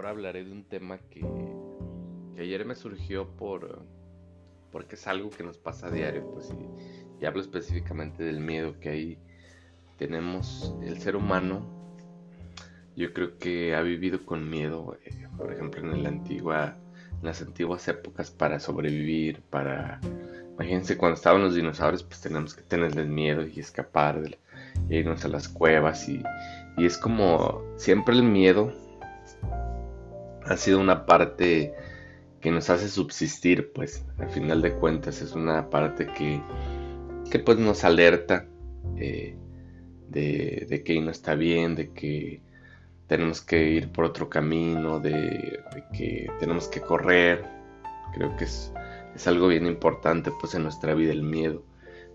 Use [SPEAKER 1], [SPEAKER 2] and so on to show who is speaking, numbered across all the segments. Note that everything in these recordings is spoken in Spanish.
[SPEAKER 1] ahora hablaré de un tema que, ayer me surgió por porque es algo que nos pasa a diario, pues y, hablo específicamente del miedo que ahí tenemos el ser humano. Yo creo que ha vivido con miedo, eh, por ejemplo, en la antigua, en las antiguas épocas para sobrevivir, para imagínense cuando estaban los dinosaurios, pues tenemos que tenerles miedo y escapar, de, irnos a las cuevas y, y es como siempre el miedo ha sido una parte que nos hace subsistir, pues al final de cuentas es una parte que, que pues nos alerta eh, de, que no está bien, de que tenemos que ir por otro camino, de, que tenemos que correr. Creo que es, es, algo bien importante pues en nuestra vida el miedo.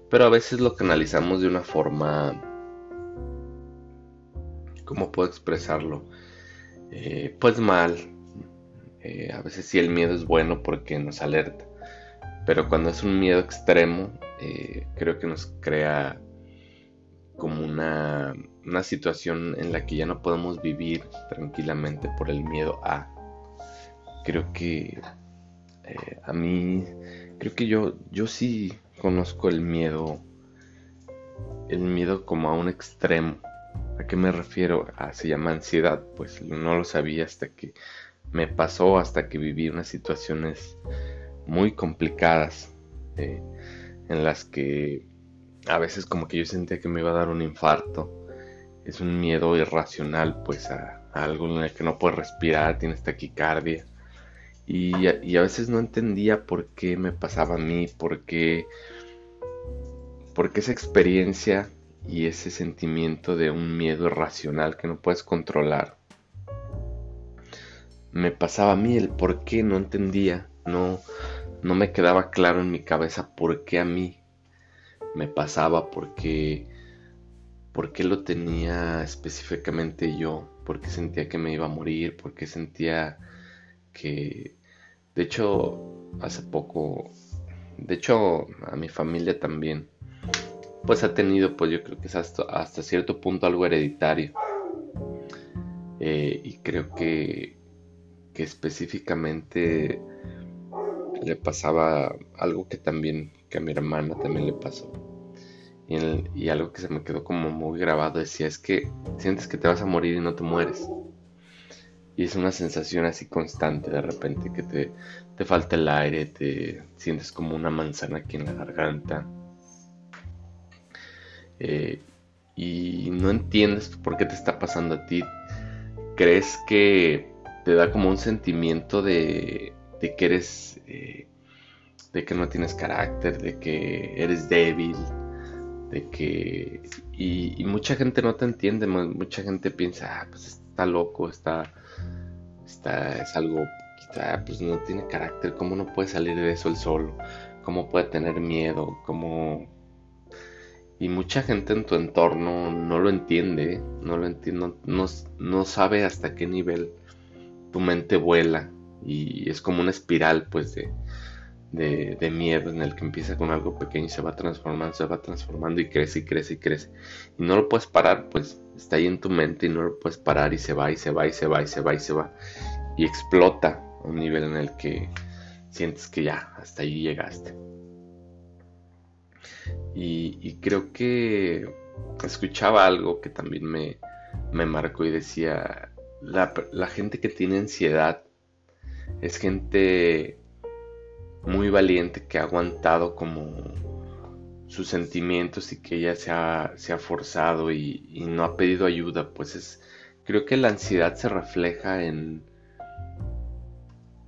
[SPEAKER 1] Pero a veces lo canalizamos de una forma... ¿Cómo puedo expresarlo? Eh, pues mal, eh, a veces sí el miedo es bueno porque nos alerta, pero cuando es un miedo extremo, eh, creo que nos crea como una, situación en la que ya no podemos vivir tranquilamente por el miedo a. Creo que eh, a mí, creo que yo, yo sí conozco el miedo, el miedo como a un extremo. ¿A qué me refiero? Ah, se llama ansiedad, pues no lo sabía hasta que me pasó hasta que viví unas situaciones muy complicadas eh, en las que a veces como que yo sentía que me iba a dar un infarto. Es un miedo irracional pues a, algo en el que no puedes respirar, tienes taquicardia. Y, y, a veces no entendía por qué me pasaba a mí, por qué, por qué esa experiencia y ese sentimiento de un miedo irracional que no puedes controlar me pasaba a mí, el por qué no entendía, no, no me quedaba claro en mi cabeza por qué a mí me pasaba, por qué, por qué lo tenía específicamente yo, por qué sentía que me iba a morir, por qué sentía que, de hecho, hace poco, de hecho, a mi familia también, pues ha tenido, pues yo creo que es hasta, hasta cierto punto algo hereditario. Eh, y creo que que específicamente le pasaba algo que también, que a mi hermana también le pasó. Y, algo que se me quedó como muy grabado decía, es que sientes que te vas a morir y no te mueres. Y es una sensación así constante de repente que te, te falta el aire, te sientes como una manzana aquí en la garganta. Eh, y no entiendes por qué te está pasando a ti. Crees que te da como un sentimiento de, que eres, eh, de que no tienes carácter, de que eres débil, de que... Y, mucha gente no te entiende, mucha gente piensa, ah, pues está loco, está, está, es algo, pues no tiene carácter, ¿cómo no puede salir de eso el solo? ¿Cómo puede tener miedo? ¿Cómo, y mucha gente en tu entorno no lo entiende, no lo entiende, no, sabe hasta qué nivel tu mente vuela y es como una espiral pues de, de, miedo en el que empieza con algo pequeño y se va transformando, se va transformando y crece y crece y crece. Y no lo puedes parar, pues está ahí en tu mente y no lo puedes parar y se va y se va y se va y se va y se va. Y explota a un nivel en el que sientes que ya, hasta ahí llegaste. Y, y creo que escuchaba algo que también me, me marcó y decía, la, gente que tiene ansiedad es gente muy valiente que ha aguantado como sus sentimientos y que ella se ha, se ha forzado y, no ha pedido ayuda, pues es, creo que la ansiedad se refleja en,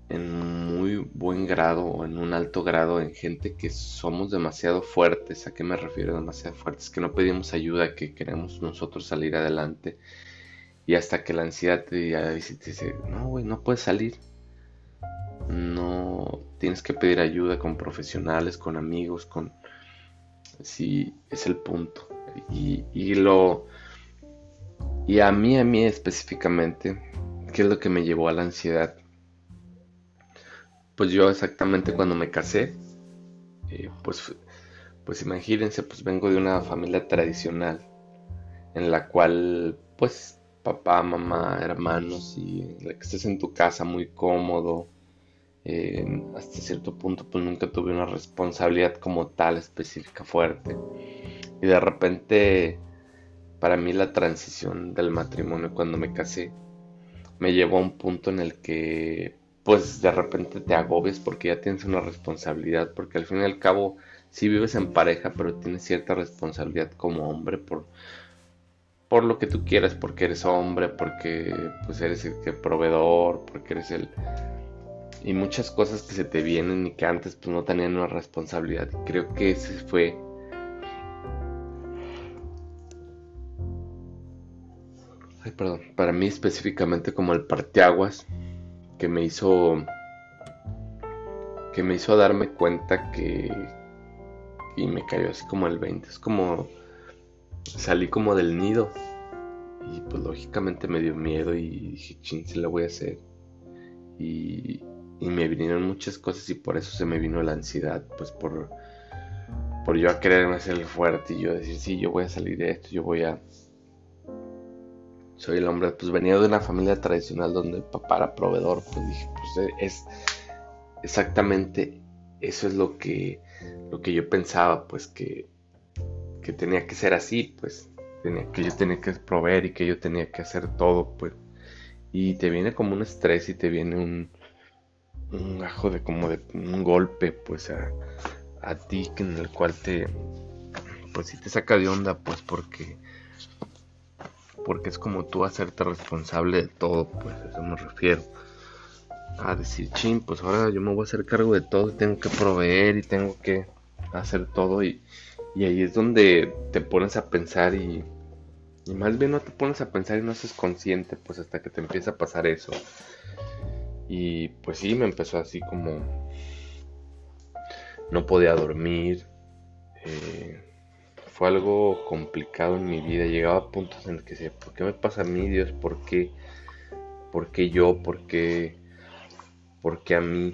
[SPEAKER 1] en muy buen grado o en un alto grado en gente que somos demasiado fuertes. ¿A qué me refiero demasiado fuertes? Que no pedimos ayuda, que queremos nosotros salir adelante y hasta que la ansiedad te dice, no, güey, no puedes salir. No, tienes que pedir ayuda con profesionales, con amigos, con... Sí, es el punto. Y, y lo... Y a mí, a mí específicamente, ¿qué es lo que me llevó a la ansiedad? Pues yo exactamente cuando me casé, eh, pues, pues imagínense, pues vengo de una familia tradicional en la cual pues papá, mamá, hermanos y que estés en tu casa muy cómodo. hasta cierto punto pues nunca tuve una responsabilidad como tal específica fuerte. Y de repente para mí la transición del matrimonio cuando me casé me llevó a un punto en el que pues de repente te agobias porque ya tienes una responsabilidad, porque al fin y al cabo sí vives en pareja, pero tienes cierta responsabilidad como hombre por, por lo que tú quieras, porque eres hombre, porque pues eres el que proveedor, porque eres el y muchas cosas que se te vienen y que antes pues no tenían una responsabilidad. Creo que ese fue Ay, perdón, para mí específicamente como el parteaguas que me hizo que me hizo darme cuenta que y me cayó así como el 20, es como salí como del nido y pues lógicamente me dio miedo y dije, ching, se la voy a hacer. Y, y, me vinieron muchas cosas y por eso se me vino la ansiedad, pues por, por yo a quererme hacer fuerte y yo decir, sí, yo voy a salir de esto, yo voy a... Soy el hombre, pues venía de una familia tradicional donde el papá era proveedor, pues dije, pues es exactamente eso es lo que, lo que yo pensaba, pues que que tenía que ser así, pues que yo tenía que proveer y que yo tenía que hacer todo, pues. Y te viene como un estrés y te viene un, un ajo de como de un golpe, pues a, a ti en el cual te, pues sí te saca de onda, pues porque, porque es como tú hacerte responsable de todo, pues a eso me refiero. A decir, chin, pues ahora yo me voy a hacer cargo de todo, tengo que proveer y tengo que hacer todo y, y ahí es donde te pones a pensar y, y más bien no te pones a pensar y no haces consciente, pues hasta que te empieza a pasar eso. Y pues sí, me empezó así como... No podía dormir. Eh, fue algo complicado en mi vida. Llegaba a puntos en los que decía, ¿por qué me pasa a mí, Dios? ¿Por qué? ¿Por qué yo? ¿Por qué? ¿Por qué a mí?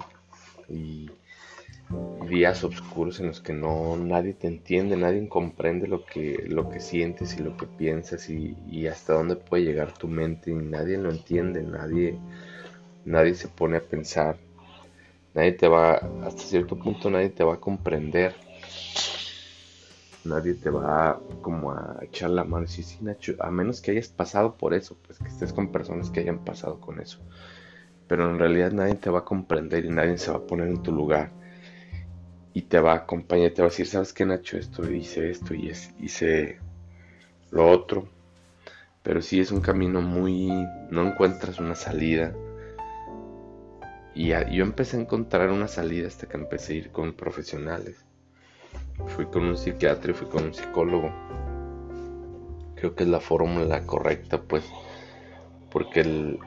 [SPEAKER 1] Y días oscuros en los que no nadie te entiende, nadie comprende lo que, lo que sientes y lo que piensas y, hasta dónde puede llegar tu mente y nadie lo entiende, nadie, nadie se pone a pensar, nadie te va, hasta cierto punto nadie te va a comprender, nadie te va como a echar la mano, sí, sí, Nacho, a menos que hayas pasado por eso, pues que estés con personas que hayan pasado con eso. Pero en realidad nadie te va a comprender y nadie se va a poner en tu lugar y te va a acompañar, te va a decir, ¿sabes qué, Nacho? Esto, hice esto y hice lo otro. Pero sí es un camino muy... no encuentras una salida. Y yo empecé a encontrar una salida hasta que empecé a ir con profesionales. Fui con un psiquiatra y fui con un psicólogo. Creo que es la fórmula correcta, pues, porque el,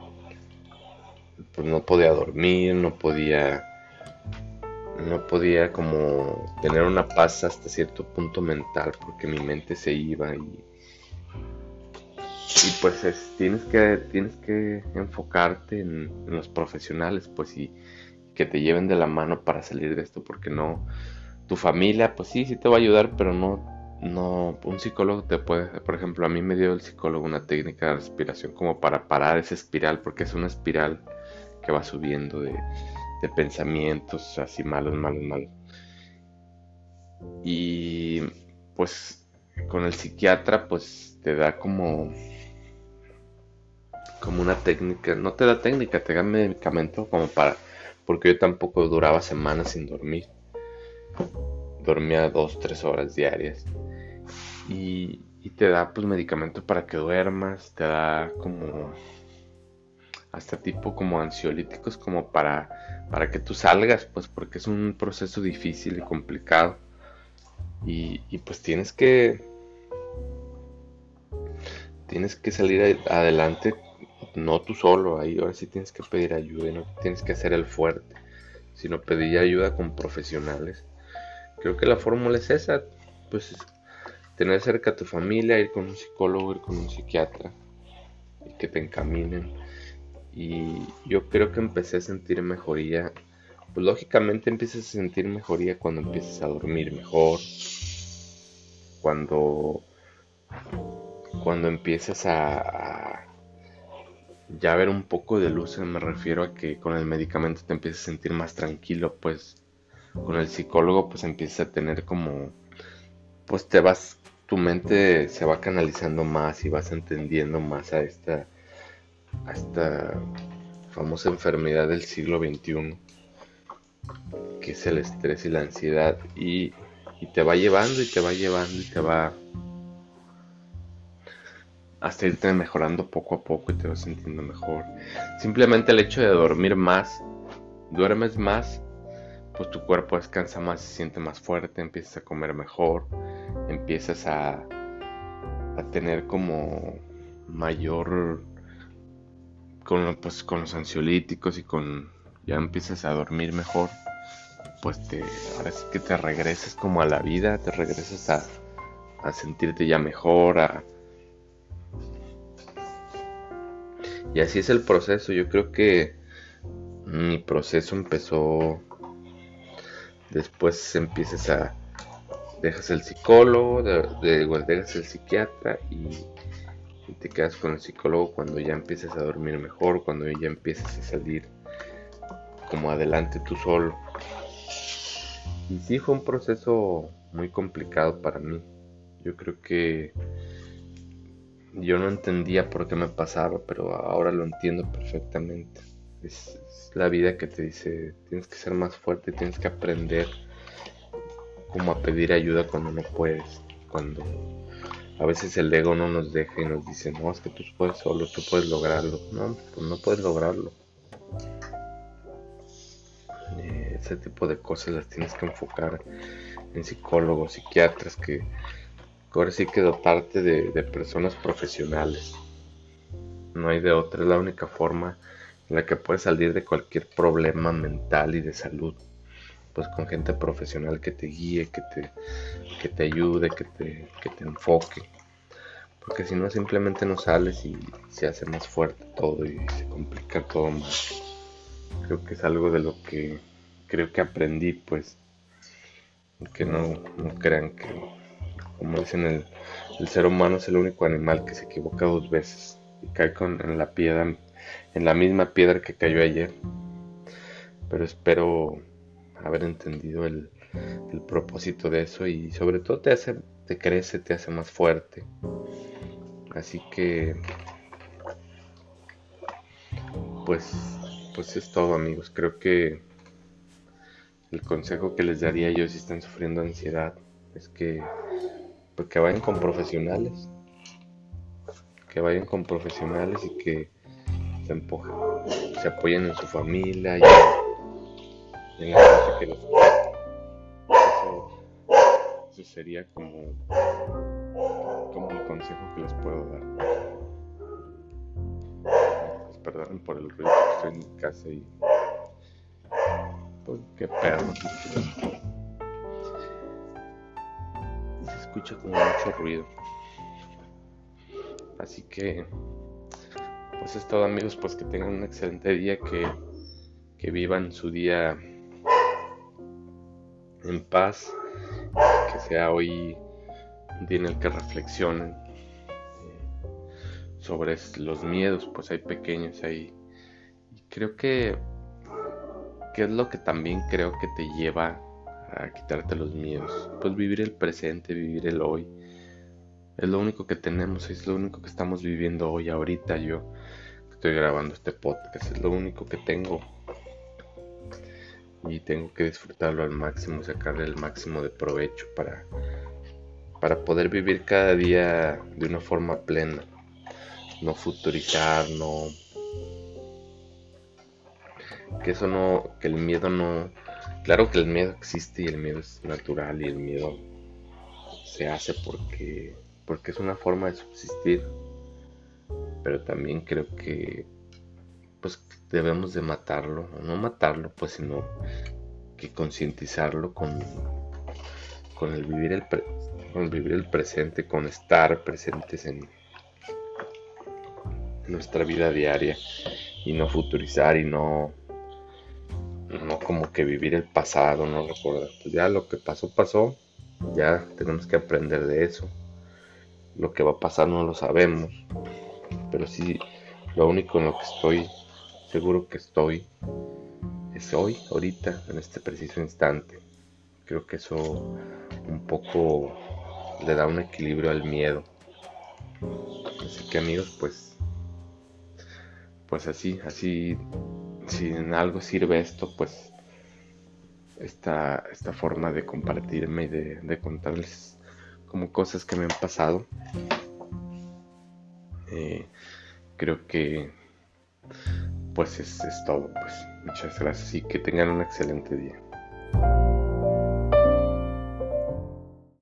[SPEAKER 1] pues no podía dormir, no podía no podía como tener una paz hasta cierto punto mental porque mi mente se iba y y pues tienes que tienes que enfocarte en, los profesionales pues y que te lleven de la mano para salir de esto porque no tu familia pues sí sí te va a ayudar pero no no un psicólogo te puede por ejemplo a mí me dio el psicólogo una técnica de respiración como para parar esa espiral porque es una espiral que va subiendo de de pensamientos así malos, malos, malos. Y pues con el psiquiatra pues te da como como una técnica, no te da técnica, te da medicamento como para porque yo tampoco duraba semanas sin dormir. Dormía dos, tres horas diarias. Y, y te da pues medicamento para que duermas, te da como hasta tipo como ansiolíticos como para, para que tú salgas, pues porque es un proceso difícil y complicado. Y, pues tienes que tienes que salir adelante, no tú solo, ahí ahora sí tienes que pedir ayuda, no tienes que hacer el fuerte, sino pedir ayuda con profesionales. Creo que la fórmula es esa, pues tener cerca a tu familia, ir con un psicólogo, ir con un psiquiatra y que te encaminen y yo creo que empecé a sentir mejoría. Pues lógicamente empiezas a sentir mejoría cuando empiezas a dormir mejor. Cuando cuando empiezas a, ya ver un poco de luz, me refiero a que con el medicamento te empiezas a sentir más tranquilo, pues con el psicólogo pues empiezas a tener como, pues te vas, tu mente se va canalizando más y vas entendiendo más a esta, esta famosa enfermedad del siglo XXI, que es el estrés y la ansiedad y, y te va llevando y te va llevando y te va hasta irte mejorando poco a poco y te vas sintiendo mejor. Simplemente el hecho de dormir más, duermes más, pues tu cuerpo descansa más, se siente más fuerte, empiezas a comer mejor, empiezas a, a tener como mayor con, pues, con los ansiolíticos y con ya empiezas a dormir mejor, pues te, ahora sí que te regresas como a la vida, te regresas a, a sentirte ya mejor, a, Y así es el proceso. Yo creo que mi proceso empezó. Después empiezas a. Dejas el psicólogo, de, dejas el psiquiatra y, y, te quedas con el psicólogo cuando ya empiezas a dormir mejor, cuando ya empiezas a salir como adelante tú solo. Y sí fue un proceso muy complicado para mí. Yo creo que yo no entendía por qué me pasaba, pero ahora lo entiendo perfectamente. Es, la vida que te dice, tienes que ser más fuerte, tienes que aprender cómo a pedir ayuda cuando no puedes, cuando a veces el ego no nos deja y nos dice, no, es que tú puedes solo, tú puedes lograrlo. No, pues no puedes lograrlo. Eh, ese tipo de cosas las tienes que enfocar en psicólogos, psiquiatras que ahora sí que dotarte de, de personas profesionales. No hay de otra, es la única forma en la que puedes salir de cualquier problema mental y de salud. Pues con gente profesional que te guíe, que te, que te ayude, que te, que te enfoque. Porque si no, simplemente no sales y se hace más fuerte todo y se complica todo más. Creo que es algo de lo que creo que aprendí, pues. Que no, no crean que como dicen, el, el, ser humano es el único animal que se equivoca dos veces y cae con, en la piedra, en la misma piedra que cayó ayer. Pero espero haber entendido el, propósito de eso y sobre todo te hace, te crece, te hace más fuerte. Así que, pues, pues es todo amigos. Creo que el consejo que les daría yo si están sufriendo ansiedad es que pues que vayan con profesionales, que vayan con profesionales y que se, empujen, se apoyen en su familia y en, la gente que los eso, eso sería como, como el consejo que les puedo dar. Pues perdón por el ruido, estoy en mi casa y pues qué perro escucha como mucho ruido. Así que, pues es todo amigos, pues que tengan un excelente día, que, que vivan su día en paz, que sea hoy un día en el que reflexionen eh, sobre los miedos, pues hay pequeños ahí. Y creo que, que es lo que también creo que te lleva a quitarte los miedos. Pues vivir el presente, vivir el hoy. Es lo único que tenemos, es lo único que estamos viviendo hoy, ahorita yo estoy grabando este podcast, es lo único que tengo. Y tengo que disfrutarlo al máximo, sacarle el máximo de provecho para, para poder vivir cada día de una forma plena. No futurizar, no... Que eso no, que el miedo no, Claro que el miedo existe y el miedo es natural y el miedo se hace porque, porque es una forma de subsistir. Pero también creo que pues debemos de matarlo, no matarlo, pues sino que concientizarlo con, con el vivir el con vivir el presente, con estar presentes en nuestra vida diaria y no futurizar y no no como que vivir el pasado, no recordar. Pues ya lo que pasó, pasó. Ya tenemos que aprender de eso. Lo que va a pasar no lo sabemos. Pero sí, Lo único en lo que estoy seguro que estoy es hoy, ahorita, en este preciso instante. Creo que eso un poco le da un equilibrio al miedo. Así que amigos, pues, pues así, así, si en algo sirve esto, pues esta, esta forma de compartirme y de, contarles como cosas que me han pasado. Eh, creo que pues es, es todo. Pues muchas gracias y que tengan un excelente día.